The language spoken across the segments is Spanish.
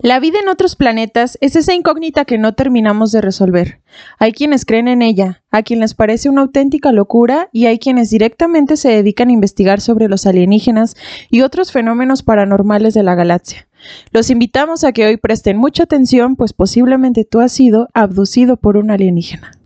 La vida en otros planetas es esa incógnita que no terminamos de resolver. Hay quienes creen en ella, a quien les parece una auténtica locura y hay quienes directamente se dedican a investigar sobre los alienígenas y otros fenómenos paranormales de la galaxia. Los invitamos a que hoy presten mucha atención, pues posiblemente tú has sido abducido por un alienígena.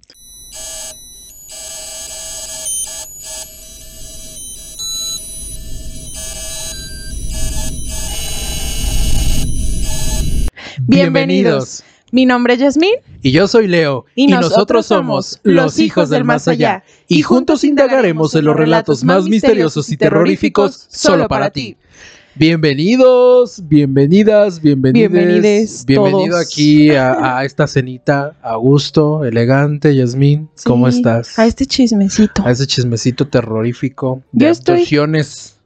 Bienvenidos. Mi nombre es Yasmín. Y yo soy Leo. Y nosotros somos los hijos del más allá. Y juntos indagaremos en los relatos más misteriosos y terroríficos solo para ti. Bienvenidos, bienvenidas, bienvenides. Bienvenides Bienvenido todos. aquí a, a esta cenita a gusto, elegante, Yasmín. ¿Cómo estás? A este chismecito. A ese chismecito terrorífico de Yo estoy- abducciones.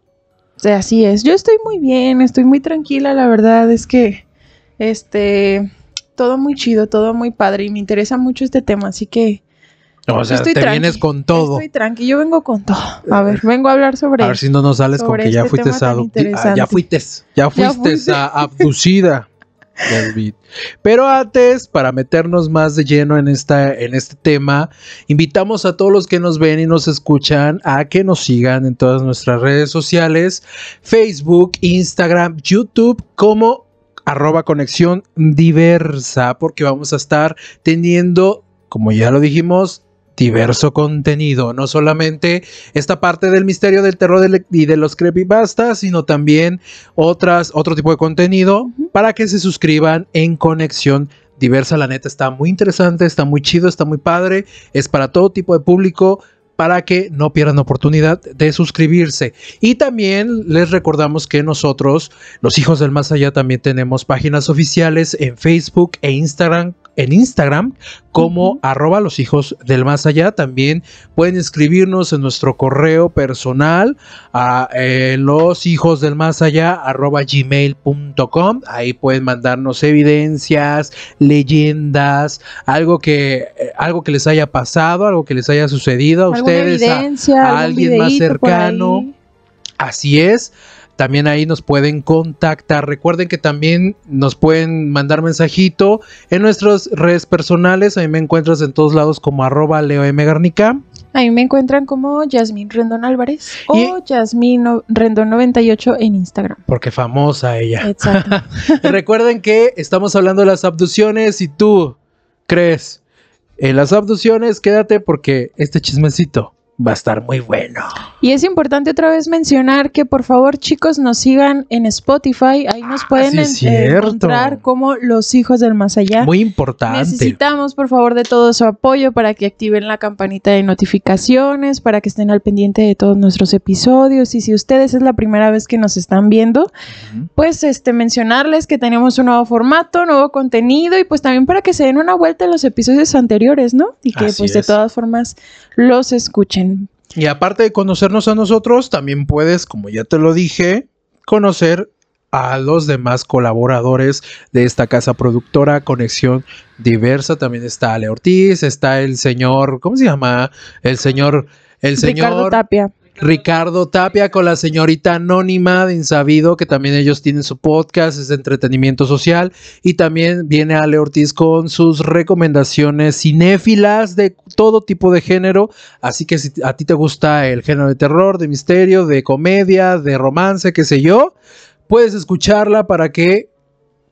O sea, Así es. Yo estoy muy bien, estoy muy tranquila. La verdad es que, este, todo muy chido, todo muy padre y me interesa mucho este tema. Así que O sea, estoy te tranqui, vienes con todo. estoy tranqui. Yo vengo con todo. A ver, vengo a hablar sobre. A ver si no nos sales con que ya este fuiste ah, interesante. ya fuiste, ya fuiste fuiste. a- abducida. Yasmín. Pero antes, para meternos más de lleno en, esta, en este tema, invitamos a todos los que nos ven y nos escuchan a que nos sigan en todas nuestras redes sociales, Facebook, Instagram, YouTube, como arroba conexión diversa, porque vamos a estar teniendo, como ya lo dijimos, diverso contenido, no solamente esta parte del misterio del terror del- y de los creepypastas, sino también otras, otro tipo de contenido para que se suscriban en conexión diversa. La neta está muy interesante, está muy chido, está muy padre, es para todo tipo de público para que no pierdan oportunidad de suscribirse. Y también les recordamos que nosotros, los hijos del más allá, también tenemos páginas oficiales en Facebook e Instagram, en Instagram como Ujú. arroba los hijos del más allá. También pueden escribirnos en nuestro correo personal a eh, los hijos del más allá arroba gmail.com. Ahí pueden mandarnos evidencias, leyendas, algo que, eh, algo que les haya pasado, algo que les haya sucedido a ¿Alguna ustedes. a- a alguien más cercano. Así es. También ahí nos pueden contactar. Recuerden que también nos pueden mandar mensajito en nuestras redes personales. A mí me encuentras en todos lados como arroba Leo M. Garnica. Ahí me encuentran como Yasmín Rendón Álvarez Y- o Yasmín Rendón 98 en Instagram. Porque famosa ella. Exacto. Recuerden que estamos hablando de las abducciones. Si tú crees en las abducciones, quédate porque este chismecito va a estar muy bueno. Y es importante otra vez mencionar que por favor chicos nos sigan en Spotify, ahí nos Ah, pueden sí cierto. encontrar como los hijos del más allá. Muy importante. Necesitamos por favor de todo su apoyo para que activen la campanita de notificaciones, para que estén al pendiente de todos nuestros episodios y si ustedes es la primera vez que nos están viendo, pues este mencionarles que tenemos un nuevo formato, nuevo contenido y pues también para que se den una vuelta en los episodios anteriores, ¿no? Y que Así pues de todas formas los escuchen. Y aparte de conocernos a nosotros, también puedes, como ya te lo dije, conocer a los demás colaboradores de esta casa productora Conexión Diversa. También está Ale Ortiz, está el señor, ¿cómo se llama? El señor, el señor Ricardo Tapia. Ricardo Tapia con la señorita anónima de Insabido, que también ellos tienen su podcast, es de entretenimiento social. Y también viene Ale Ortiz con sus recomendaciones cinéfilas de todo tipo de género. Así que si a ti te gusta el género de terror, de misterio, de comedia, de romance, qué sé yo, puedes escucharla para que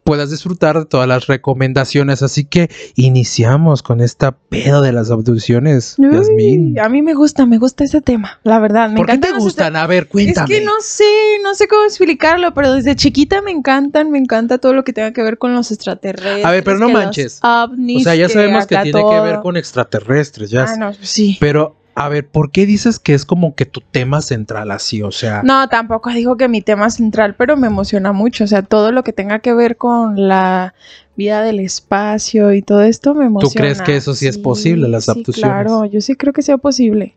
puedas disfrutar de todas las recomendaciones. Así que iniciamos con esta pedo de las abducciones, Uy, Yasmín. a mí me gusta, me gusta ese tema, la verdad. Me ¿Por qué te gustan? A ver, Es cuéntame. que no sé, no sé cómo explicarlo, pero desde chiquita me encantan, me encanta todo lo que tenga que ver con los extraterrestres. A ver, pero no manches. O sea, ya sabemos que tiene que ver con extraterrestres, ya. Ah, no, sí. Pero, a ver, ¿por qué dices que es como que tu tema central así? O sea, No, tampoco digo que mi tema central, pero me emociona mucho. O sea, todo lo que tenga que ver con la vida del espacio y todo esto me emociona. crees que eso sí es posible, las sí, abducciones? Claro, yo sí creo que sea posible.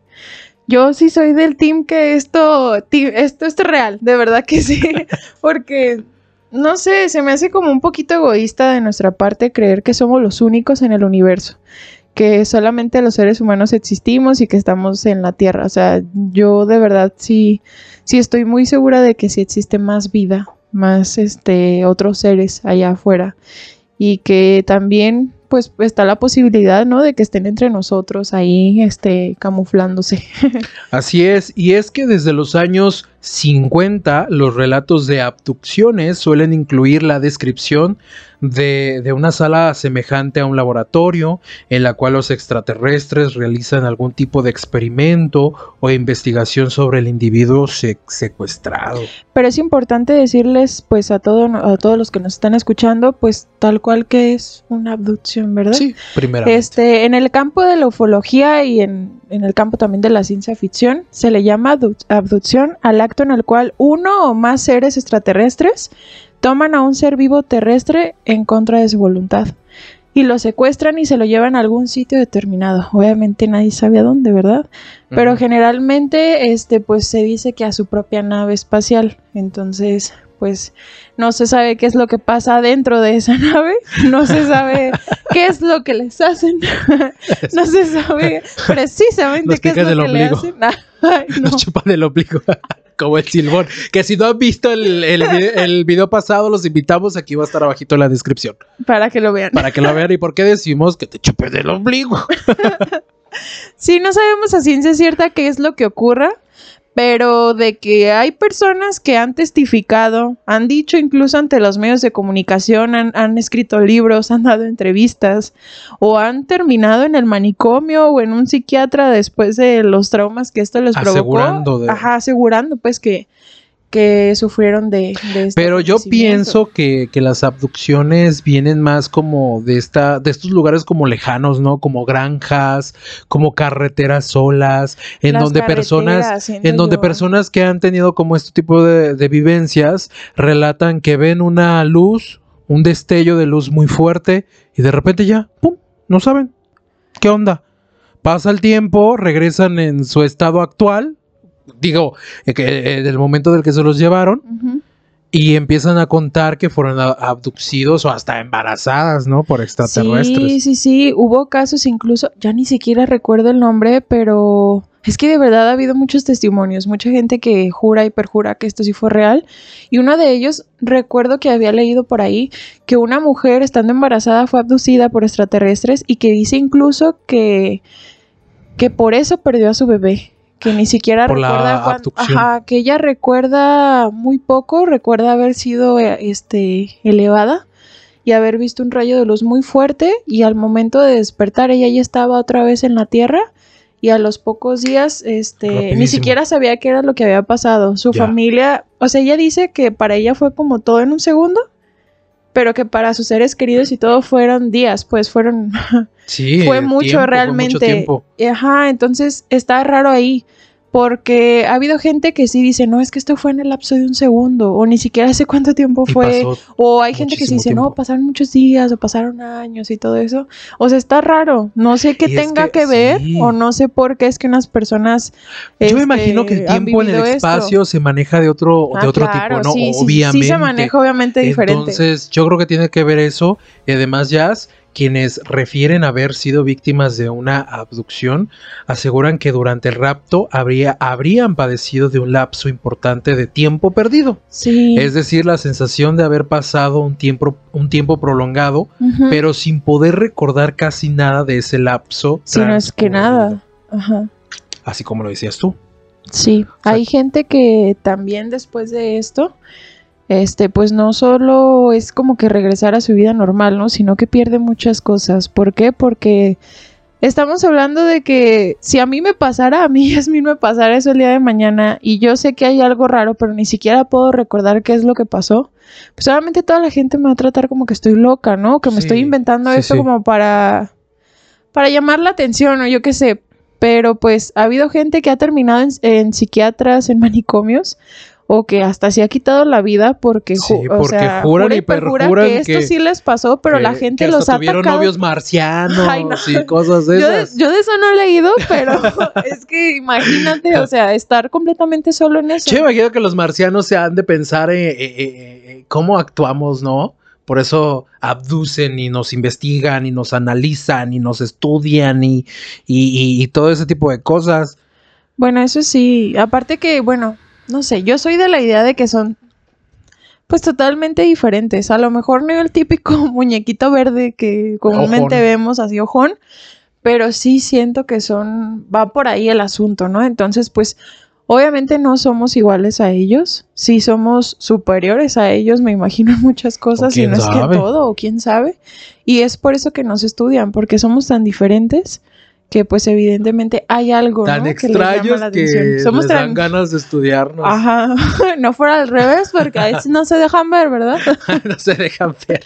Yo sí soy del team que esto, esto, esto es real, de verdad que sí. Porque, no sé, se me hace como un poquito egoísta de nuestra parte creer que somos los únicos en el universo. Que solamente los seres humanos existimos y que estamos en la Tierra. O sea, yo de verdad sí, sí estoy muy segura de que sí existe más vida más este otros seres allá afuera y que también pues está la posibilidad, ¿no? De que estén entre nosotros ahí, este, camuflándose. Así es, y es que desde los años 50 los relatos de abducciones suelen incluir la descripción de, de, una sala semejante a un laboratorio en la cual los extraterrestres realizan algún tipo de experimento o investigación sobre el individuo se secuestrado. Pero es importante decirles pues a, todo, a todos los que nos están escuchando pues tal cual que es una abducción, ¿verdad? Sí, primero. Este, en el campo de la ufología y en, en el campo también de la ciencia ficción se le llama abducción al acto en el cual uno o más seres extraterrestres toman a un ser vivo terrestre en contra de su voluntad y lo secuestran y se lo llevan a algún sitio determinado. Obviamente nadie sabe a dónde, ¿verdad? Pero generalmente este pues se dice que a su propia nave espacial. Entonces, pues no se sabe qué es lo que pasa dentro de esa nave, no se sabe qué es lo que les hacen, no se sabe precisamente qué es lo que les hacen. Ay, no. Nos chupan el ombligo. Como el silbón. Que si no han visto el, el, el, video pasado, los invitamos. Aquí va a estar abajito en la descripción. Para que lo vean. Para que lo vean. ¿Y por qué decimos que te chupen el ombligo? sí, no sabemos a ciencia cierta qué es lo que ocurra pero de que hay personas que han testificado, han dicho incluso ante los medios de comunicación, han, han, escrito libros, han dado entrevistas o han terminado en el manicomio o en un psiquiatra después de los traumas que esto les asegurando provocó. De... Ajá, asegurando pues que, que sufrieron de, de este Pero yo pienso que, que, las abducciones vienen más como de esta, de estos lugares como lejanos, ¿no? Como granjas, como carreteras solas, en las donde personas, en donde yo. personas que han tenido como este tipo de, de vivencias relatan que ven una luz, un destello de luz muy fuerte, y de repente ya, pum, no saben. ¿Qué onda? Pasa el tiempo, regresan en su estado actual, digo, eh, que, eh, del momento del que se los llevaron. Uh -huh. Y empiezan a contar que fueron abducidos o hasta embarazadas, ¿no? Por extraterrestres. Sí, sí, sí. Hubo casos incluso, ya ni siquiera recuerdo el nombre, pero es que de verdad ha habido muchos testimonios, mucha gente que jura y perjura que esto sí fue real. Y uno de ellos, recuerdo que había leído por ahí que una mujer estando embarazada fue abducida por extraterrestres y que dice incluso que, que por eso perdió a su bebé que ni siquiera Por recuerda cuando, ajá, que ella recuerda muy poco, recuerda haber sido este elevada y haber visto un rayo de luz muy fuerte y al momento de despertar ella ya estaba otra vez en la tierra y a los pocos días este Rapidísimo. ni siquiera sabía qué era lo que había pasado. Su Ya. familia, o sea, ella dice que para ella fue como todo en un segundo, pero que para sus seres queridos y todo fueron días, pues fueron Sí, fue eh, mucho tiempo, fue realmente. mucho tiempo. Ajá, entonces está raro ahí. Porque ha habido gente que sí dice, no, es que esto fue en el lapso de un segundo, o ni siquiera sé cuánto tiempo Y fue, o hay gente que sí dice, no, pasaron muchos días, o pasaron años y todo eso. O sea, está raro. No sé qué Y es tenga que que, ver, sí. o no sé por qué es que unas personas. Yo este, me imagino que el tiempo en el esto. espacio se maneja de otro, de Ah, otro claro, tipo, ¿no? sí, sí, sí, Obviamente. Sí, se maneja obviamente diferente. Entonces, yo creo que tiene que ver eso. Y además, Jazz, quienes refieren haber sido víctimas de una abducción, aseguran que durante el rapto habría, habrían padecido de un lapso importante de tiempo perdido. sí. Es decir, la sensación de haber pasado un tiempo, un tiempo prolongado, pero sin poder recordar casi nada de ese lapso. Sí, no es que nada. Ajá. Así como lo decías tú. Sí, hay gente que también después de esto, este, pues no solo es como que regresar a su vida normal, ¿no? Sino que pierde muchas cosas. ¿Por qué? Porque estamos hablando de que si a mí me pasara, a mí Yasmin me pasara eso el día de mañana y yo sé que hay algo raro, pero ni siquiera puedo recordar qué es lo que pasó, pues obviamente toda la gente me va a tratar como que estoy loca, ¿no? Que me Sí, estoy inventando sí, esto sí. como para para llamar la atención o yo qué sé, pero pues ha habido gente que ha terminado en, en psiquiatras, en manicomios, o que hasta se ha quitado la vida porque, Sí, ju- o porque sea, juran jura y perjura perjuran que esto que- sí les pasó, pero que- la gente que hasta los ha tuvieron atacado. novios marcianos Ay, no. y cosas de Yo de, esas. yo de eso no he leído, pero es que imagínate, o sea, estar completamente solo en eso. Yo imagino que los marcianos se han de pensar en, en- en- en cómo actuamos, ¿no? Por eso abducen y nos investigan y nos analizan y nos estudian y, y- y- y todo ese tipo de cosas. Bueno, eso sí, aparte que, bueno, no sé, yo soy de la idea de que son pues totalmente diferentes. A lo mejor no el típico muñequito verde que comúnmente Ojón. vemos así ojón, pero sí siento que son, va por ahí el asunto, ¿no? Entonces, pues obviamente no somos iguales a ellos, sí somos superiores a ellos, me imagino en muchas cosas y no es que todo, o quién sabe. Y es por eso que nos estudian, porque somos tan diferentes que pues evidentemente hay algo, Tan ¿no? que les llama extraños la que. Somos les dan ganas de estudiarnos. Ajá, no fuera al revés, porque a veces no se dejan ver, ¿verdad? no se dejan ver.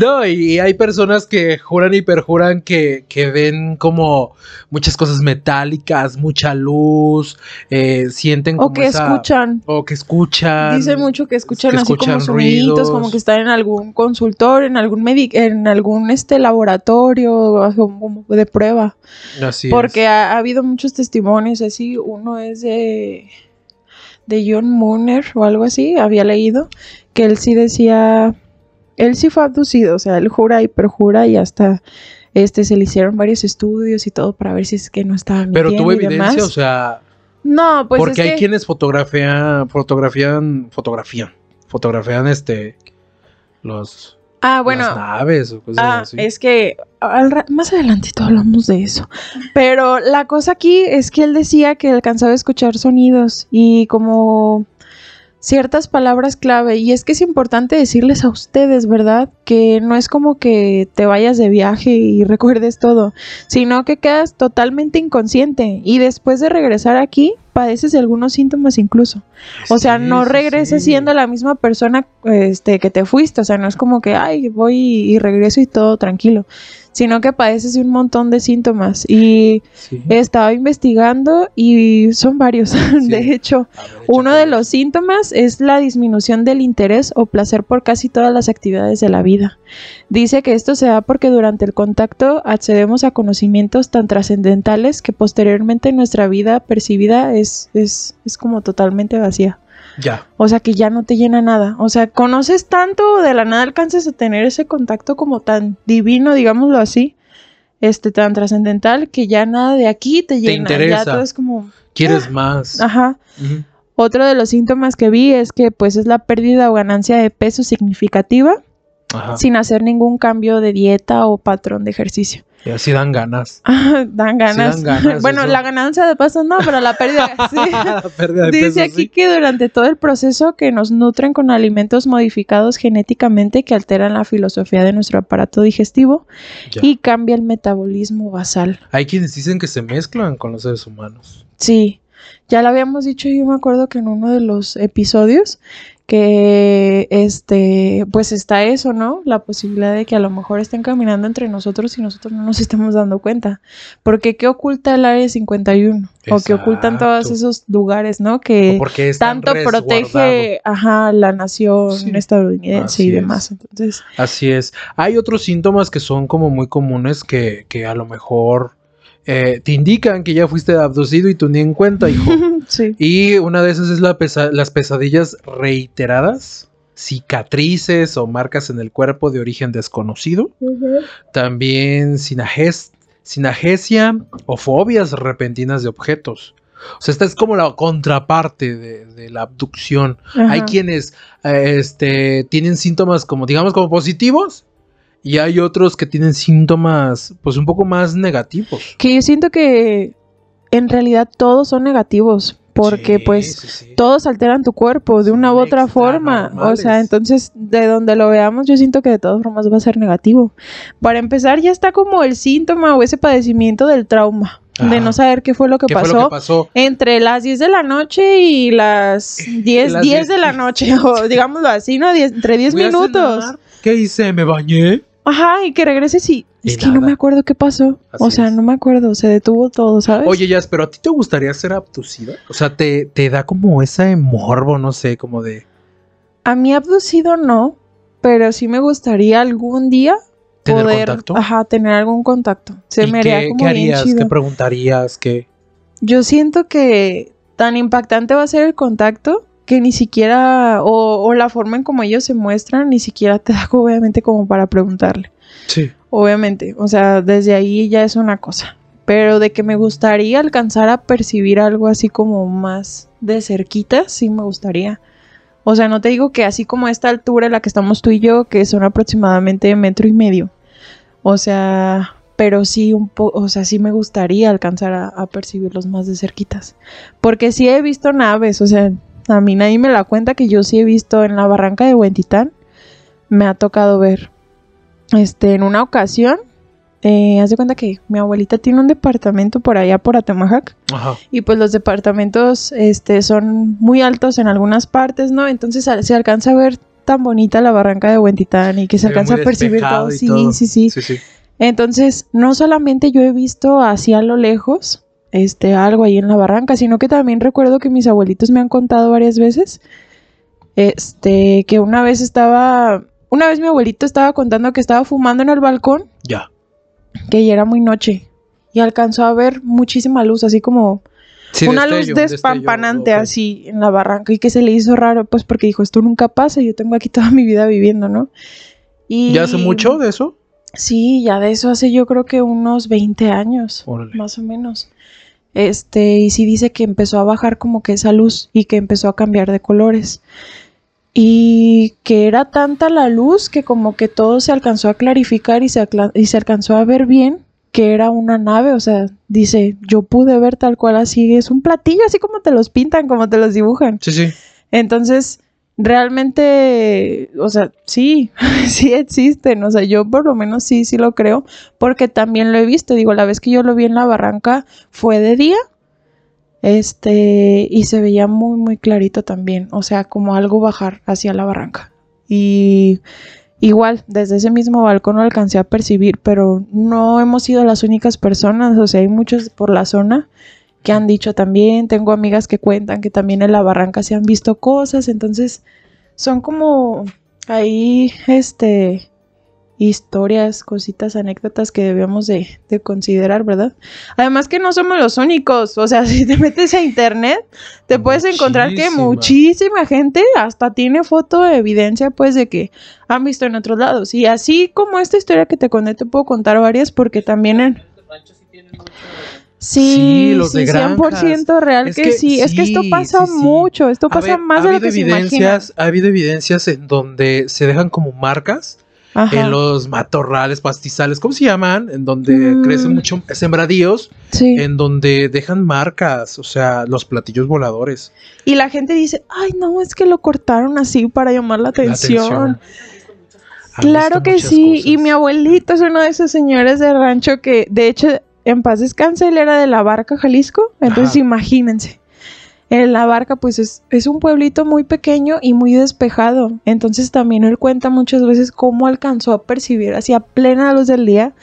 no, y, hay personas que juran y perjuran que, que ven como muchas cosas metálicas, mucha luz, eh, sienten como O que esa- escuchan. O que escuchan. Dice mucho que escuchan que así escuchan como ruidos. como que están en algún consultorio, en algún medi- en algún este laboratorio como como de prueba. Así es. Porque ha, ha habido muchos testimonios así. Uno es de de John Mooner o algo así, había leído que él sí decía, él sí fue abducido, o sea, él jura y perjura y hasta este se le hicieron varios estudios y todo para ver si es que no estaba Pero tuvo evidencia, demás. o sea, no, pues porque es hay que- quienes fotografían, fotografían, fotografían, fotografían este, los, Ah, bueno, las naves o cosas Ah, así. es que al más adelantito hablamos de eso. Pero la cosa aquí es que él decía que alcanzaba a escuchar sonidos y como ciertas palabras clave. Y es que es importante decirles a ustedes, ¿verdad? Que no es como que te vayas de viaje y recuerdes todo, sino que quedas totalmente inconsciente y después de regresar aquí padeces de algunos síntomas incluso. O sea, Sí, no sí. siendo la misma persona este, que te fuiste. O sea, no es como que, ay, voy y regreso y todo tranquilo. Sino que padeces de un montón de síntomas. Y Sí. estaba investigando y son varios. De hecho, ver, uno de los síntomas es la disminución del interés o placer por casi todas las actividades de la vida. Dice que esto se da porque durante el contacto accedemos a conocimientos tan trascendentales que posteriormente nuestra vida percibida es, es, es como totalmente vacía. Ya. O sea, que ya no te llena nada. O sea, conoces tanto, de la nada alcanzas a tener ese contacto como tan divino, digámoslo así, este tan trascendental, que ya nada de aquí te llena. interesa. Ya todo es como, ¿Quieres más? ajá. Otro de los síntomas que vi es que pues es la pérdida o ganancia de peso significativa Ajá. sin hacer ningún cambio de dieta o patrón de ejercicio. Y así dan ganas. dan ganas. dan ganas, bueno, eso. la ganancia de peso no, pero la pérdida sí. La pérdida de Dice peso, aquí sí. que durante todo el proceso que nos nutren con alimentos modificados genéticamente que alteran la filosofía de nuestro aparato digestivo Ya. y cambia el metabolismo basal. Hay quienes dicen que se mezclan con los seres humanos. Sí, ya lo habíamos dicho, yo me acuerdo que en uno de los episodios que este pues está eso, ¿no? La posibilidad de que a lo mejor estén caminando entre nosotros y nosotros no nos estemos dando cuenta. Porque qué oculta el área 51 o que ocultan todos Exacto. esos lugares, ¿no? Que tanto protege ajá, la nación Sí, estadounidense así y es. demás. Entonces, Así es. Hay otros síntomas que son como muy comunes que, que a lo mejor eh, te indican que ya fuiste abducido y tú ni en cuenta, hijo. sí. Y una de esas es la pesa- las pesadillas reiteradas, cicatrices o marcas en el cuerpo de origen desconocido. También sinages- sinagesia o fobias repentinas de objetos. O sea, esta es como la contraparte de, de la abducción. Hay quienes eh, este, tienen síntomas como, digamos, como positivos. Y hay otros que tienen síntomas, pues, un poco más negativos. Que yo siento que en realidad todos son negativos. Porque Sí, pues sí, sí. todos alteran tu cuerpo de una u otra extra forma. O sea, entonces, de donde lo veamos, yo siento que de todas formas va a ser negativo. Para empezar, ya está como el síntoma o ese padecimiento del trauma. De no saber qué fue lo que ¿Qué pasó. fue lo que pasó? Entre las 10 de la noche y las 10, Las 10 de 10. la noche, o digámoslo así, ¿no? Entre 10 Fui a minutos. ¿Qué hice? ¿Me bañé? Ajá, y que regreses y... Y Es que no me acuerdo qué pasó. Así o sea, es. no me acuerdo, se detuvo todo, ¿sabes? Oye, Jazz, pero a ti te gustaría ser abducida? O sea, te, te da como ese morbo, no sé, como de A mí abducido no, pero sí me gustaría algún día tener poder contacto. Ajá, tener algún contacto. Se ¿Y me haría qué, como qué bien harías? chido. ¿Qué preguntarías? ¿Qué? Yo siento que tan impactante va a ser el contacto que ni siquiera, o, o la forma en como ellos se muestran, ni siquiera te da obviamente como para preguntarle. Sí. Obviamente, o sea, desde ahí ya es una cosa. Pero de que me gustaría alcanzar a percibir algo así como más de cerquita, sí me gustaría. O sea, no te digo que así como a esta altura en la que estamos tú y yo, que son aproximadamente metro y medio. O sea, pero sí un poco, o sea, sí me gustaría alcanzar a, a, percibirlos más de cerquitas. Porque sí he visto naves, o sea, a mí nadie me la cuenta que yo sí he visto en la barranca de Huentitán, me ha tocado ver. Este, en una ocasión, eh, haz de cuenta que mi abuelita tiene un departamento por allá por Atemajac. Ajá. Y pues los departamentos este, son muy altos en algunas partes, ¿no? Entonces se alcanza a ver tan bonita la barranca de Huentitán y que se, alcanza a percibir todo. Sí, todo. sí, sí, Sí, sí. Entonces, no solamente yo he visto hacia a lo lejos este algo ahí en la barranca, sino que también recuerdo que mis abuelitos me han contado varias veces este que una vez estaba una vez mi abuelito estaba contando que estaba fumando en el balcón, Ya. que ya era muy noche y alcanzó a ver muchísima luz, así como Sí, una destello, luz despampanante así en la barranca y que se le hizo raro, pues porque dijo, esto nunca pasa, yo tengo aquí toda mi vida viviendo, ¿no? Y ¿Ya hace mucho de eso? Sí, ya de eso hace yo creo que unos 20 años, Órale. más o menos. Este, y sí dice que empezó a bajar como que esa luz y que empezó a cambiar de colores. Y que era tanta la luz que como que todo se alcanzó a clarificar y se, y se alcanzó a ver bien que era una nave, o sea, dice, yo pude ver tal cual así, es un platillo así como te los pintan, como te los dibujan. Sí, sí. Entonces, realmente, o sea, sí, sí existen, o sea, yo por lo menos sí, sí lo creo, porque también lo he visto, digo, la vez que yo lo vi en la barranca fue de día, este, y se veía muy, muy clarito también, o sea, como algo bajar hacia la barranca. Y igual, desde ese mismo balcón lo alcancé a percibir, pero no hemos sido las únicas personas, o sea, hay muchos por la zona que han dicho también, tengo amigas que cuentan que también en la barranca se han visto cosas, entonces son como ahí, este, historias, cositas, anécdotas que debemos de, de considerar, ¿verdad? Además que no somos los únicos, o sea, si te metes a internet, te puedes encontrar que Muchísima. muchísima gente hasta tiene foto de evidencia, pues, de que han visto en otros lados. Y así como esta historia que te conté, te puedo contar varias porque también en... Sí, Sí, los de sí, 100% real Es que, que sí. Es que esto pasa sí, mucho. Esto pasa ver, más ha de lo que se imagina. evidencias, Ha habido evidencias en donde se dejan como marcas Ajá. en los matorrales, pastizales, ¿cómo se llaman? En donde Mm. crecen mucho sembradíos, Sí. en donde dejan marcas, o sea, los platillos voladores. Y la gente dice, ay, no, es que lo cortaron así para llamar la atención. Claro que sí. cosas. Y mi abuelito es uno de esos señores de rancho que, de hecho, en paz descanse, él era de La Barca, Jalisco. Entonces, Ajá. imagínense. En La Barca, pues es, es un pueblito muy pequeño y muy despejado. Entonces, también él cuenta muchas veces cómo alcanzó a percibir hacia plena luz del día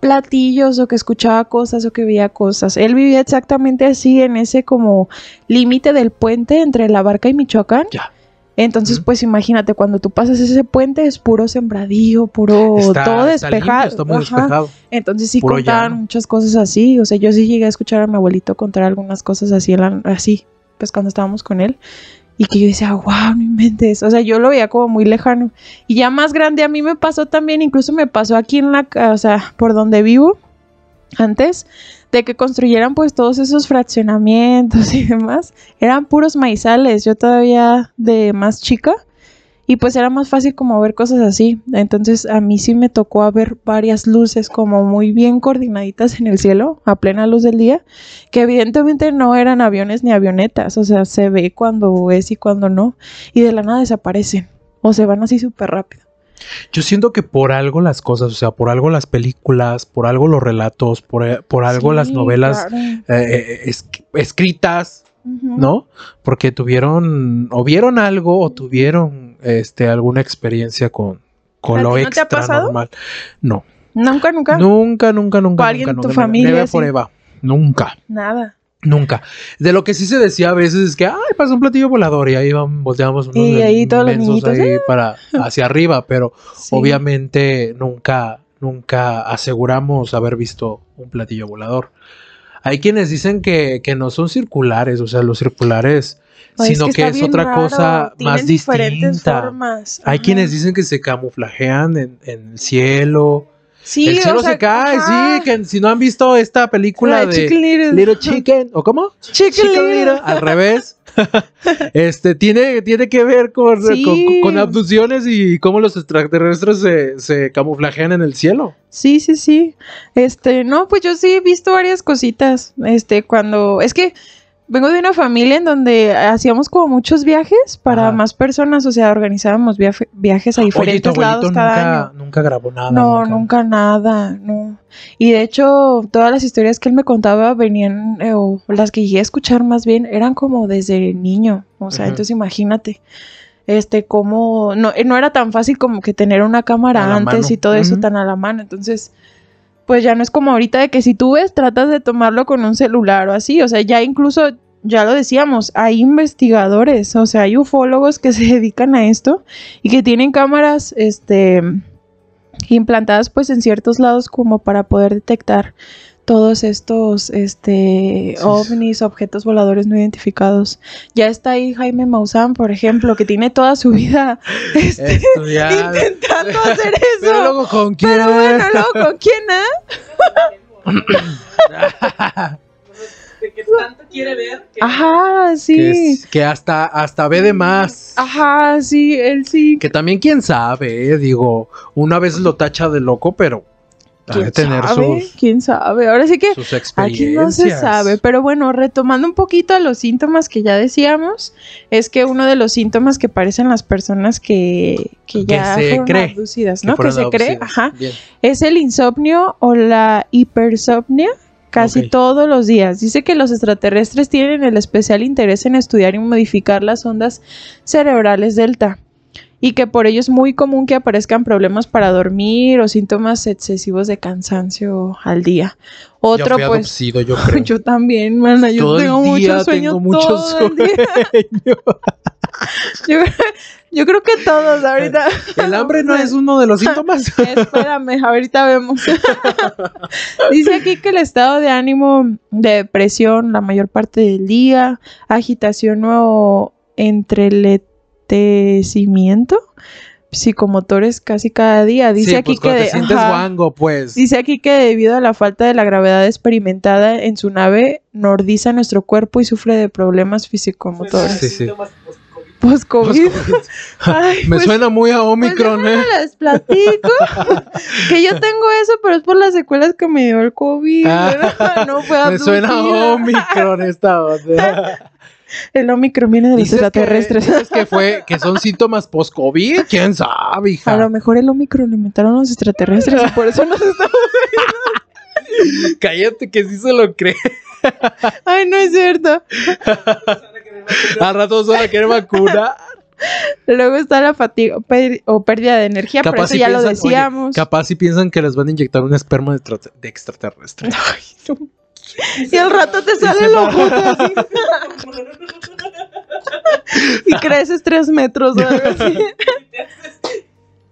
platillos o que escuchaba cosas o que veía cosas. Él vivía exactamente así en ese como límite del puente entre La Barca y Michoacán. Ya. Entonces, pues imagínate, cuando tú pasas ese puente es puro sembradío, puro Está- todo está limpio, despejado. está muy despejado. Entonces sí Puro contaban llano. muchas cosas así. O sea, yo sí llegué a escuchar a mi abuelito contar algunas cosas así, así, pues cuando estábamos con él. Y que yo decía, wow, no inventes. O sea, yo lo veía como muy lejano. Y ya más grande a mí me pasó también, incluso me pasó aquí en la, o sea, por donde vivo antes, de que construyeran pues todos esos fraccionamientos y demás. Eran puros maizales, yo todavía de más chica. Y pues era más fácil como ver cosas así. Entonces a mí sí me tocó ver varias luces como muy bien coordinaditas en el cielo, a plena luz del día, que evidentemente no eran aviones ni avionetas. O sea, se ve cuando es y cuando no. Y de la nada desaparecen. O se van así súper rápido. Yo siento que por algo las cosas, o sea, por algo las películas, por algo los relatos, por, por algo las novelas claro. eh, eh, es- escritas. ¿no? Porque tuvieron, o vieron algo, o tuvieron este, alguna experiencia con, con ¿A lo no te ha extra pasado? normal. No, Nunca, nunca. nunca, nunca, nunca. ¿O alguien nunca, en tu nunca, familia, sí? forever. Nunca, Nada. Nunca. De lo que sí se decía a veces es que, ay, pasó un platillo volador y ahí vamos, volteamos unos Y ahí todos los mensos niñitos, ahí para hacia arriba, pero Sí. obviamente nunca, nunca aseguramos haber visto un platillo volador. Hay quienes dicen que, que no son circulares, o sea, los circulares, sino que, es otra raro, cosa más distinta. formas. Hay quienes dicen que se camuflajean en, en el cielo. Sí, el cielo o sea, se cae, ajá. sí, que si no han visto esta película La de Chicken Little. Little Chicken, ¿o cómo? Chicken Little. al revés. este tiene, tiene que ver con, Sí. con, con abducciones y cómo los extraterrestres se, se camuflajean en el cielo. Sí, sí, sí. Este, no, pues yo sí he visto varias cositas. Este, cuando. Es que vengo de una familia en donde hacíamos como muchos viajes para más personas. O sea, organizábamos viaje- viajes a Oye, diferentes abuelito lados cada nunca, año. nunca grabó nada. No, nunca nada, no. Y de hecho, todas las historias que él me contaba venían, eh, o las que llegué a escuchar más bien, eran como desde niño. O sea, entonces imagínate, este, cómo, no, eh, no era tan fácil como que tener una cámara antes mano. y todo eso tan a la mano. Entonces, pues ya no es como ahorita de que si tú ves, tratas de tomarlo con un celular o así. O sea, ya incluso, ya lo decíamos, hay investigadores, o sea, hay ufólogos que se dedican a esto y que tienen cámaras, este implantadas pues en ciertos lados como para poder detectar todos estos este Sí. ovnis, objetos voladores no identificados. Ya está ahí Jaime Maussan, por ejemplo, que tiene toda su vida este, intentando hacer eso. Pero luego con quién. Pero bueno, luego con quién, ah? de que tanto quiere ver que Ajá, que, sí. es- que hasta, hasta ve de más. Ajá, sí, él sí. Que también quién sabe, eh, digo, una vez lo tacha de loco, pero ¿Quién tener sabe? sus, ¿Quién sabe? Ahora sí que Aquí no se sabe, pero bueno, retomando un poquito los síntomas que ya decíamos, es que uno de los síntomas que parecen las personas que, que Que ya se fueron cree abducidas, Que ¿no? Que, se cree, ajá, Bien. es el insomnio o la hipersomnia casi todos los días. Dice que los extraterrestres tienen el especial interés en estudiar y modificar las ondas cerebrales delta. Y que por ello es muy común que aparezcan problemas para dormir o síntomas excesivos de cansancio al día. Otro, yo fui pues, yo creo. yo también, mana, yo Todo tengo mucho sueño tengo mucho todo el día. Yo, yo creo que todos ahorita. El hambre no es uno de los síntomas. Espérame, ahorita vemos. Dice aquí que el estado de ánimo de depresión la mayor parte del día, agitación o entreletecimiento, psicomotores casi cada día. Dice sí, aquí pues que te sientes ajá. guango, pues. Dice aquí que debido a la falta de la gravedad experimentada en su nave, nordiza nuestro cuerpo y sufre de problemas físico-motores. Sí, sí. post-COVID. Ay, Me pues, suena muy a pues Omicron, ¿eh? déjame les platico que yo tengo eso, pero es por las secuelas que me dio el COVID. Ah, no fue Me suena a. Omicron esta onda. El Omicron viene de los que, extraterrestres. dices que fue, que son síntomas post-COVID. ¿Quién sabe, hija? A lo mejor el Omicron lo inventaron los extraterrestres y por eso nos estamos... Cállate que sí se lo cree. Ay, no es cierto. A rato se van a querer vacunar. Luego está la fatiga o pérdida de energía, pero eso si ya lo piensan- oye, decíamos. capaz si piensan que les van a inyectar un esperma de, de extraterrestre. Y al rato te sale el ojo así. y creces tres metros o algo así. Te haces-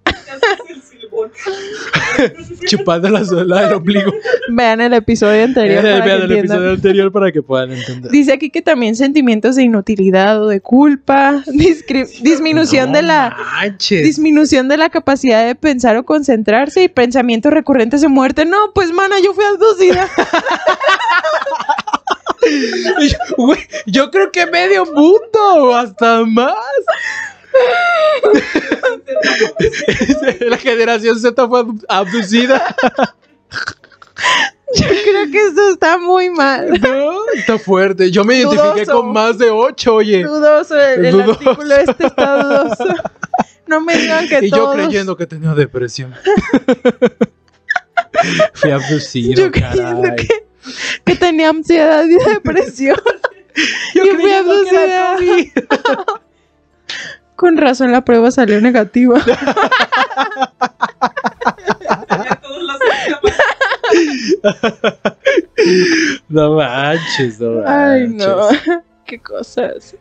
te haces el Chupando la suela del ombligo. Vean el episodio anterior. para que Vean el entiendan. episodio anterior para que puedan entender. Dice aquí que también sentimientos de inutilidad o de culpa, disminución de la Manches. disminución de la capacidad de pensar o concentrarse y pensamientos recurrentes de muerte. No, pues mana, yo fui abducida. Güey, yo creo que medio mundo, hasta más. La generación Z fue abdu- abducida. Yo creo que esto está muy mal. No, está fuerte. Yo me identifiqué con más de ocho, oye. Dudoso, el, el Dudoso. artículo este está dudoso. No me digan que Y yo creyendo que tenía depresión. Fui abducido, yo creyendo caray. que, que tenía ansiedad y depresión. Yo y fui abducida. Con razón la prueba salió negativa. No manches, no Ay, manches. no. Qué cosas.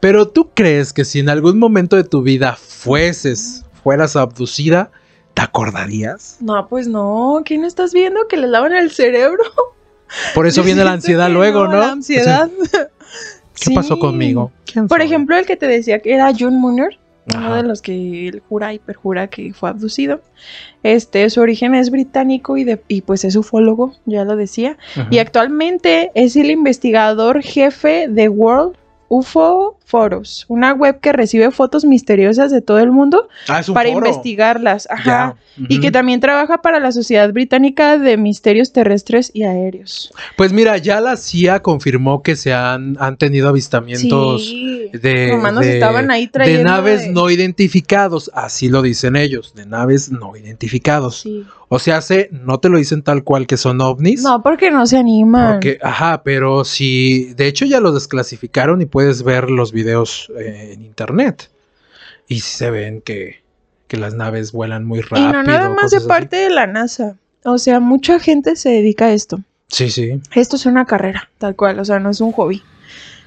Pero tú crees que si en algún momento de tu vida fueses, fueras abducida, ¿te acordarías? No, pues no. ¿Quién estás viendo que le lavan el cerebro? Por eso viene la ansiedad luego, ¿no? La ansiedad. O sea, ¿Qué pasó conmigo? ¿Quién Por ejemplo, el que te decía que era John Munger, uno de los que él jura y perjura que fue abducido. Este, su origen es británico y, de, y pues es ufólogo, ya lo decía. Y actualmente es el investigador jefe de World UFO Photos, una web que recibe fotos misteriosas de todo el mundo Ah, para foro. investigarlas. Ajá. Y que también trabaja para la Sociedad Británica de Misterios Terrestres y Aéreos. Pues mira, ya la CIA confirmó que se han, han tenido avistamientos Sí. de, Nomás nos de- estaban ahí de trayendo naves de- no identificados, así lo dicen ellos, de naves no identificados. Sí. O sea, se, no te lo dicen tal cual que son ovnis. No, porque no se animan. Porque, ajá, pero si, de hecho ya los desclasificaron y puedes ver los videos eh, en internet. Y se ven que, que las naves vuelan muy y rápido. no nada más de así. parte de la NASA. O sea, mucha gente se dedica a esto. Sí, sí. Esto es una carrera, tal cual, o sea, no es un hobby.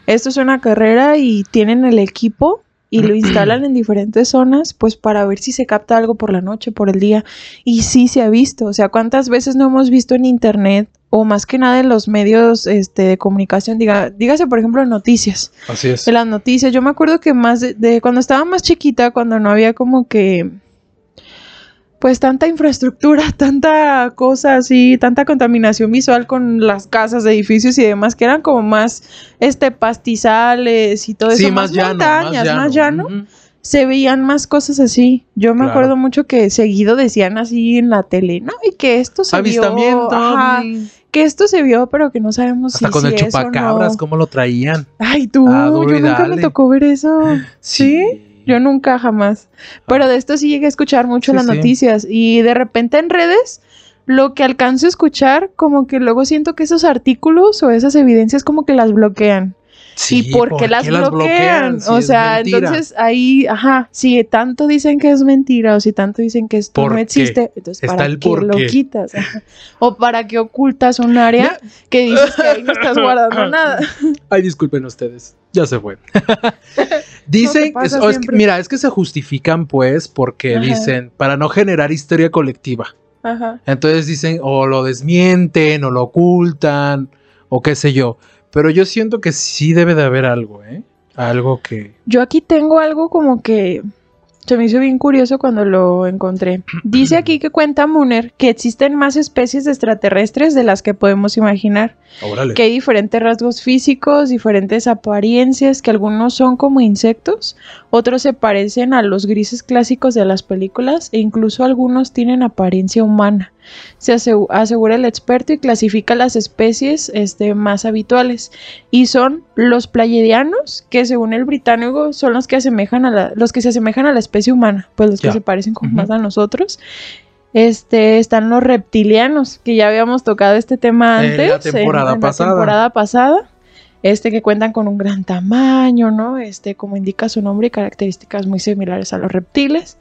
Esto es una carrera y tienen el equipo y lo instalan en diferentes zonas, pues para ver si se capta algo por la noche, por el día. Y sí se ha visto, o sea, cuántas veces no hemos visto en internet o más que nada en los medios este, de comunicación, diga, dígase por ejemplo en noticias, Así es. en las noticias. Yo me acuerdo que más de, de cuando estaba más chiquita, cuando no había como que pues tanta infraestructura, tanta cosa así, tanta contaminación visual con las casas, edificios y demás, que eran como más este pastizales y todo Sí, eso, más llano, montañas, más llano, se veían más cosas así. Yo me Claro. acuerdo mucho que seguido decían así en la tele, no, y que esto se Avistamiento. vio, ajá, que esto se vio, pero que no sabemos Hasta si, con si el es o chupacabras, no. ¿cómo lo traían? Ay, tú, Ah, yo nunca me tocó ver eso. ¿Sí? Yo nunca jamás. Pero de esto sí llegué a escuchar mucho en las sí. noticias. Y de repente en redes, lo que alcanzo a escuchar, como que luego siento que esos artículos o esas evidencias como que las bloquean. Sí, ¿Y por qué las bloquean? Si o sea, entonces ahí, ajá, si tanto dicen que es mentira o si tanto dicen que esto ¿Por no existe, entonces Está ¿para el qué por lo qué. quitas? Ajá. O para qué ocultas un área que dices que ahí no estás guardando nada. Ay, disculpen ustedes. Ya se fue. Dicen, es- es que- mira, es que se justifican pues porque Ajá. dicen, para no generar histeria colectiva. Ajá. Entonces dicen, o lo desmienten, o lo ocultan, o qué sé yo. Pero yo siento que sí debe de haber algo, ¿eh? Algo que... Yo aquí tengo algo como que se me hizo bien curioso cuando lo encontré. Dice aquí que cuenta Muner que existen más especies de extraterrestres de las que podemos imaginar, Órale. que hay diferentes rasgos físicos, diferentes apariencias, que algunos son como insectos, otros se parecen a los grises clásicos de las películas e incluso algunos tienen apariencia humana. Se asegu- asegura el experto y clasifica las especies este, más habituales y son los playedianos, que según el británico son los que asemejan a la, los que se asemejan a la especie humana, pues los que se parecen como más a nosotros. Este, están los reptilianos, que ya habíamos tocado este tema En antes. la temporada la pasada. temporada pasada. Este, que cuentan con un gran tamaño, ¿no? Este, como indica su nombre y características muy similares a los reptiles.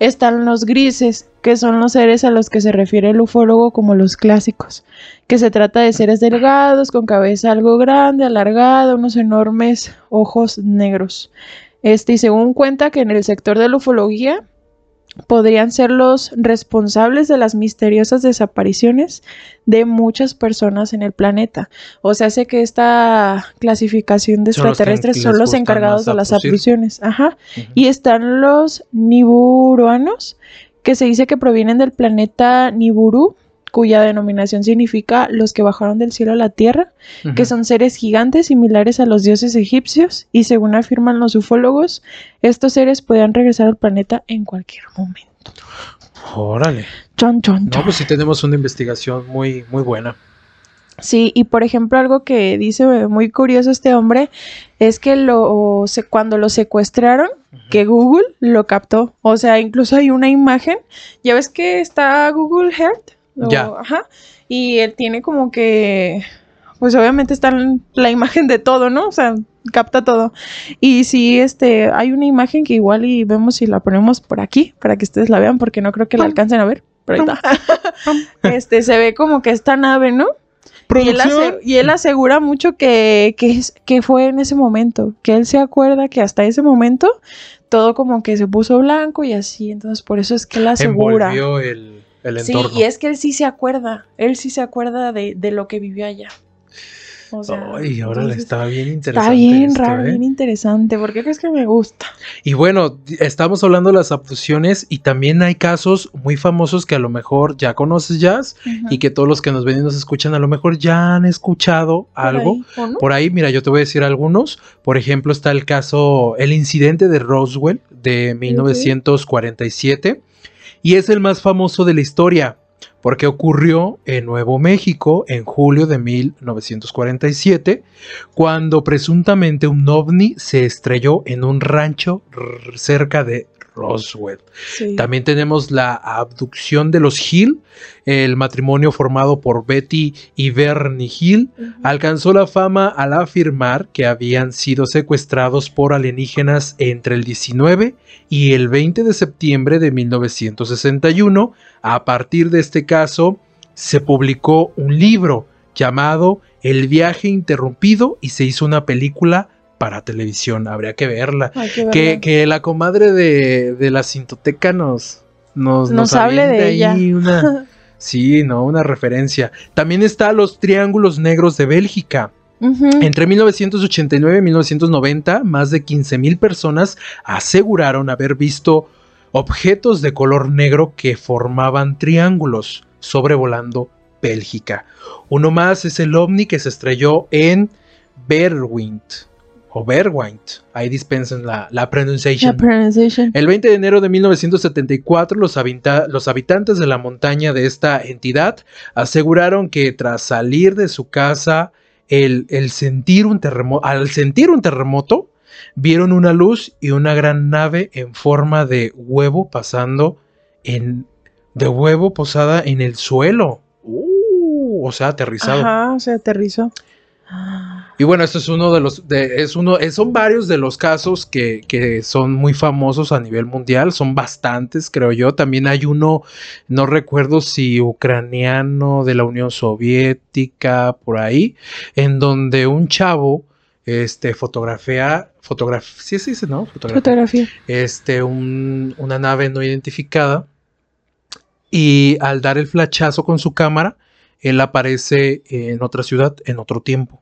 Están los grises, que son los seres a los que se refiere el ufólogo como los clásicos, que se trata de seres delgados, con cabeza algo grande, alargada, unos enormes ojos negros. Este, y según cuenta que en el sector de la ufología podrían ser los responsables de las misteriosas desapariciones de muchas personas en el planeta. O sea, hace que esta clasificación de extraterrestres son los encargados de las abducciones. Ajá. Y están los niburuanos, que se dice que provienen del planeta Nibiru, cuya denominación significa los que bajaron del cielo a la tierra, que son seres gigantes similares a los dioses egipcios, y según afirman los ufólogos, estos seres podrían regresar al planeta en cualquier momento. Órale. Chon, chon, No, chon. pues sí tenemos una investigación muy, muy buena. Sí, y por ejemplo, algo que dice muy curioso este hombre es que lo, se- cuando lo secuestraron, que Google lo captó. O sea, incluso hay una imagen. Ya ves que está Google Earth. O- Ya. Ajá. Y él tiene como que. Pues obviamente está la imagen de todo, ¿no? O sea, capta todo. Y sí, este, hay una imagen que igual y vemos si la ponemos por aquí, para que ustedes la vean, porque no creo que la alcancen a ver. Pero ahí está. este, se ve como que esta nave, ¿no? Y él, ase- y él asegura mucho que, que, es- que fue en ese momento, que él se acuerda que hasta ese momento todo como que se puso blanco y así, entonces por eso es que él asegura. Envolvió el, el Sí, y es que él sí se acuerda, él sí se acuerda de, de lo que vivió allá. O sea, Ay, ahora entonces, estaba bien interesante. Está bien esto, raro, ¿eh? bien interesante. ¿Por qué crees que me gusta? Y bueno, estamos hablando de las abducciones y también hay casos muy famosos que a lo mejor ya conoces, Jazz, y que todos los que nos ven y nos escuchan a lo mejor ya han escuchado Por algo. ahí, ¿o no? Por ahí, mira, yo te voy a decir algunos. Por ejemplo, está el caso, el incidente de Roswell de 1947. Y es el más famoso de la historia, porque ocurrió en Nuevo México en julio de 1947, cuando presuntamente un ovni se estrelló en un rancho cerca de Roswell. Sí. También tenemos la abducción de los Hill, el matrimonio formado por Betty y Bernie Hill, alcanzó la fama al afirmar que habían sido secuestrados por alienígenas entre el 19 y el 20 de septiembre de 1961. A partir de este caso, se publicó un libro llamado El viaje interrumpido y se hizo una película para televisión. Habría que verla. Que Que, verla. que la comadre de, de la cintoteca nos, nos, Nos hable de aviente ella. ahí una- Sí, no, una referencia. También está los Triángulos Negros de Bélgica. Entre 1989 y 1990, más de 15.000 personas aseguraron haber visto objetos de color negro que formaban triángulos sobrevolando Bélgica. Uno más es el ovni que se estrelló en Berwind o Berwind. Ahí dispensen la, la La pronunciation. pronunciation. El 20 de enero de 1974, los, habita- los habitantes de la montaña de esta entidad aseguraron que tras salir de su casa, el, el sentir un terremoto, al sentir un terremoto, vieron una luz y una gran nave en forma de huevo pasando en de huevo posada en el suelo. Uh, o sea, aterrizado. Ajá, se aterrizó. Y bueno, esto es uno de los, de- es uno, son varios de los casos que, que son muy famosos a nivel mundial, son bastantes, creo yo. También hay uno, no recuerdo si ucraniano de la Unión Soviética, por ahí, en donde un chavo, este, fotografía, fotografía, sí, sí, sí, ¿no? Fotografía Fotografía. este, un- una nave no identificada y al dar el flachazo con su cámara, él aparece en otra ciudad, en otro tiempo.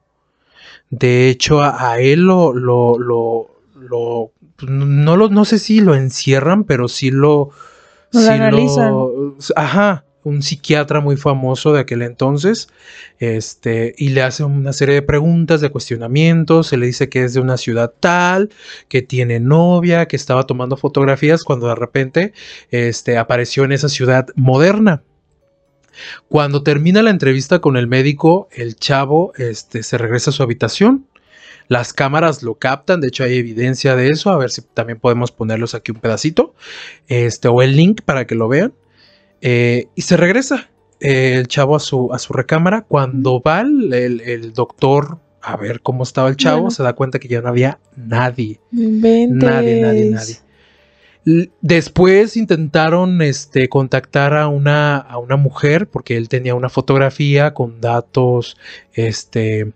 De hecho, a, a él lo, lo, lo, lo- pues, no, lo, no sé si lo encierran, pero sí lo... Lo sí analizan. ajá, un psiquiatra muy famoso de aquel entonces, este, y le hace una serie de preguntas, de cuestionamientos, se le dice que es de una ciudad tal, que tiene novia, que estaba tomando fotografías cuando de repente este, apareció en esa ciudad moderna. Cuando termina la entrevista con el médico, el chavo este, se regresa a su habitación. Las cámaras lo captan, de hecho hay evidencia de eso, a ver si también podemos ponerlos aquí un pedacito, este, o el link para que lo vean. Eh, y se regresa eh, el chavo a su, a su recámara. Cuando va el, el- el doctor a ver cómo estaba el chavo, Bueno. se da cuenta que ya no había nadie. Inventes. Nadie, nadie, nadie. Después intentaron este, contactar a una, a una mujer porque él tenía una fotografía con datos, este,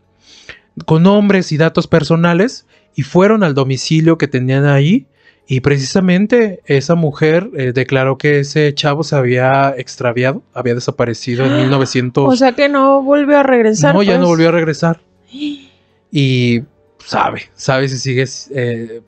con nombres y datos personales y fueron al domicilio que tenían ahí y precisamente esa mujer eh, declaró que ese chavo se había extraviado, había desaparecido en 1900. O sea que no volvió a regresar. no, ya no pues. volvió a regresar y sabe, sabe si sigue, eh,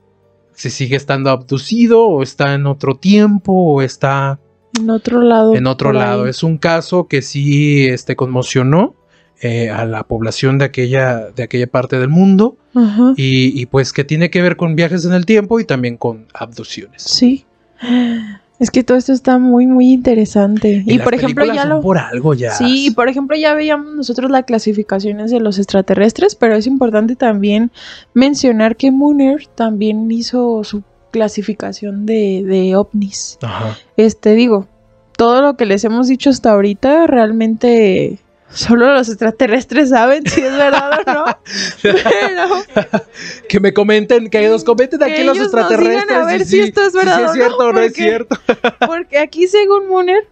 si sigue estando abducido o está en otro tiempo o está En otro lado. en otro lado. ahí. Es un caso que sí este, conmocionó eh, a la población de aquella, de aquella parte del mundo Ajá. y, y, pues que tiene que ver con viajes en el tiempo y también con abducciones. Sí. Es que todo esto está muy, muy interesante. Y, por ejemplo, ya lo. por algo ya. Sí, y por ejemplo, ya veíamos nosotros las clasificaciones de los extraterrestres, pero es importante también mencionar que Mooner también hizo su clasificación de, de ovnis. Ajá. Este, digo, todo lo que les hemos dicho hasta ahorita, realmente solo los extraterrestres saben si es verdad o no. Pero Que me comenten, que nos comenten aquí los nos extraterrestres. digan a ver si esto es verdad Si es cierto o no es cierto. Porque aquí, según Mooner,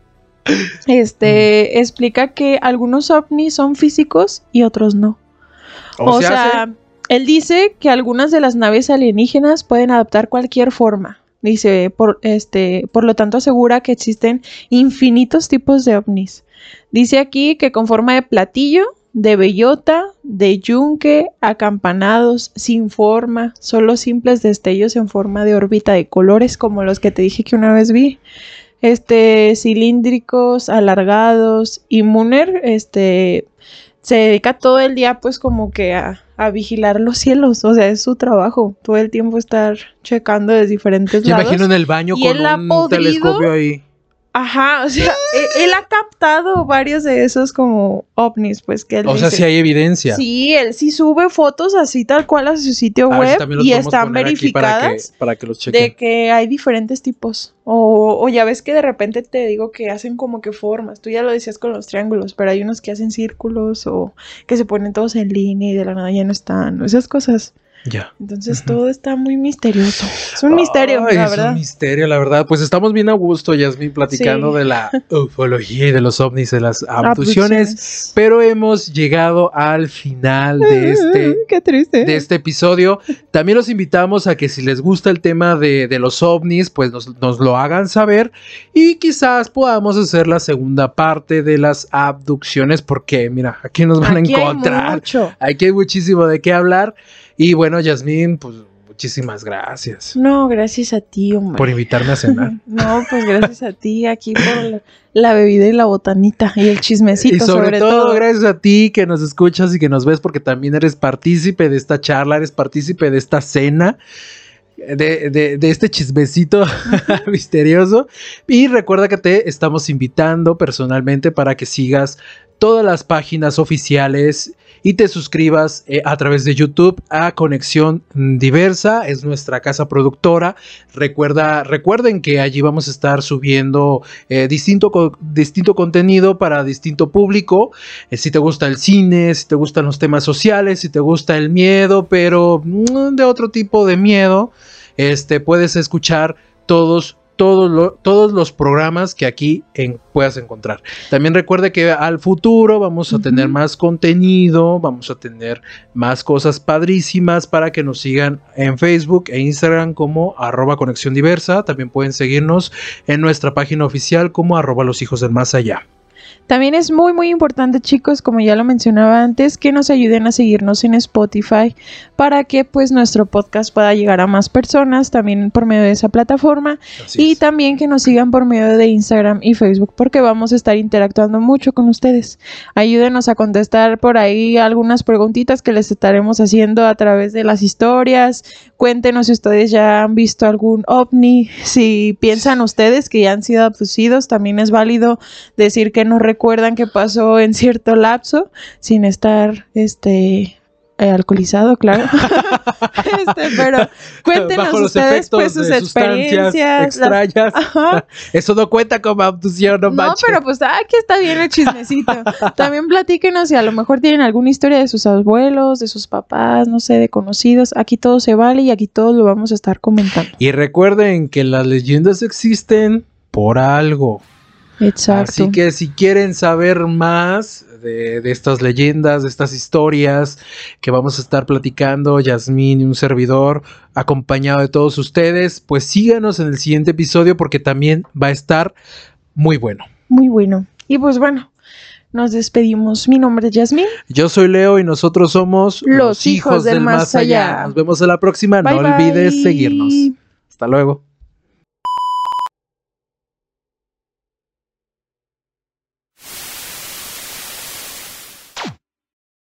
este explica que algunos ovnis son físicos y otros no. O, sea, él dice que algunas de las naves alienígenas pueden adoptar cualquier forma. Dice, por, este, por lo tanto asegura que existen infinitos tipos de ovnis. Dice aquí que con forma de platillo, de bellota, de yunque, acampanados, sin forma, solo simples destellos en forma de órbita de colores como los que te dije que una vez vi. Este, cilíndricos, alargados, y Muner, este, se dedica todo el día pues como que a, a vigilar los cielos, o sea, es su trabajo, todo el tiempo estar checando de diferentes Yo lados. imagino en el baño Y con un podrido- telescopio ahí. Ajá, o sea, él, él ha captado varios de esos como ovnis, pues que él O sea, sí hay evidencia. Sí, él sí sube fotos así tal cual a su sitio A ver si web y están para que- verificadas Para que, los chequen. de que hay diferentes tipos. O, o ya ves que de repente te digo que hacen como que formas. Tú ya lo decías con los triángulos, pero hay unos que hacen círculos o que se ponen todos en línea y de la nada ya no están. Esas cosas. Ya. Entonces todo está muy misterioso. Es un misterio, Ay, la es verdad. un misterio, la verdad. Pues estamos bien a gusto, Yasmin, platicando Sí. de la ufología y de los ovnis, de las abducciones. Abducciones. Pero hemos llegado al final de este, Qué triste. de este episodio. También los invitamos a que si les gusta el tema de, de los ovnis, pues nos, nos lo hagan saber y quizás podamos hacer la segunda parte de las abducciones porque mira, aquí nos van Aquí a hay encontrar. mucho. Aquí hay muchísimo de qué hablar. Y bueno, Yasmín, pues muchísimas gracias No, gracias a ti, hombre. por invitarme a cenar. No, pues gracias a ti aquí por la, la bebida y la botanita y el chismecito Y sobre, todo, gracias a ti que nos escuchas y que nos ves porque también eres partícipe de esta charla, eres partícipe de esta cena. De, de- de este chismecito misterioso. Y recuerda que te estamos invitando personalmente para que sigas todas las páginas oficiales y te suscribas eh, a través de YouTube a Conexión Diversa, es nuestra casa productora. Recuerda, recuerden que allí vamos a estar subiendo eh, distinto, distinto contenido para distinto público. Eh, si te gusta el cine, si te gustan los temas sociales, si te gusta el miedo, pero mm, de otro tipo de miedo, este, puedes escuchar todos, todos, lo- todos los programas que aquí en- puedas encontrar. También recuerde que al futuro vamos a tener más contenido, vamos a tener más cosas padrísimas para que nos sigan en Facebook e Instagram como arroba conexión diversa. También pueden seguirnos en nuestra página oficial como arroba los hijos del más allá. También es muy muy importante chicos, como ya lo mencionaba antes, que nos ayuden a seguirnos en Spotify para que pues nuestro podcast pueda llegar a más personas también por medio de esa plataforma Así y es. también que nos sigan por medio de Instagram y Facebook porque vamos a estar interactuando mucho con ustedes. Ayúdenos a contestar por ahí algunas preguntitas que les estaremos haciendo a través de las historias. Cuéntenos si ustedes ya han visto algún ovni, si piensan ustedes que ya han sido abducidos, también es válido decir que nos recuerdan qué pasó en cierto lapso sin estar este eh, alcoholizado, claro. Este, pero cuéntenos Bajo ustedes pues sus experiencias. las-. Ajá. Eso no cuenta como abducción, no, No, manches. pero pues aquí está bien el chismecito. También platíquenos si a lo mejor tienen alguna historia de sus abuelos, de sus papás, no sé, de conocidos. Aquí todo se vale y aquí todo lo vamos a estar comentando. Y recuerden que las leyendas existen por algo. Exacto. Así que si quieren saber más de, de estas leyendas, de estas historias que vamos a estar platicando, Yasmín y un servidor, acompañado de todos ustedes, pues síganos en el siguiente episodio porque también va a estar muy bueno. Muy bueno. Y pues bueno, nos despedimos. Mi nombre es Yasmín. Yo soy Leo y nosotros somos Los hijos del más allá. Nos vemos en la próxima. Bye, no olvides seguirnos. Hasta luego.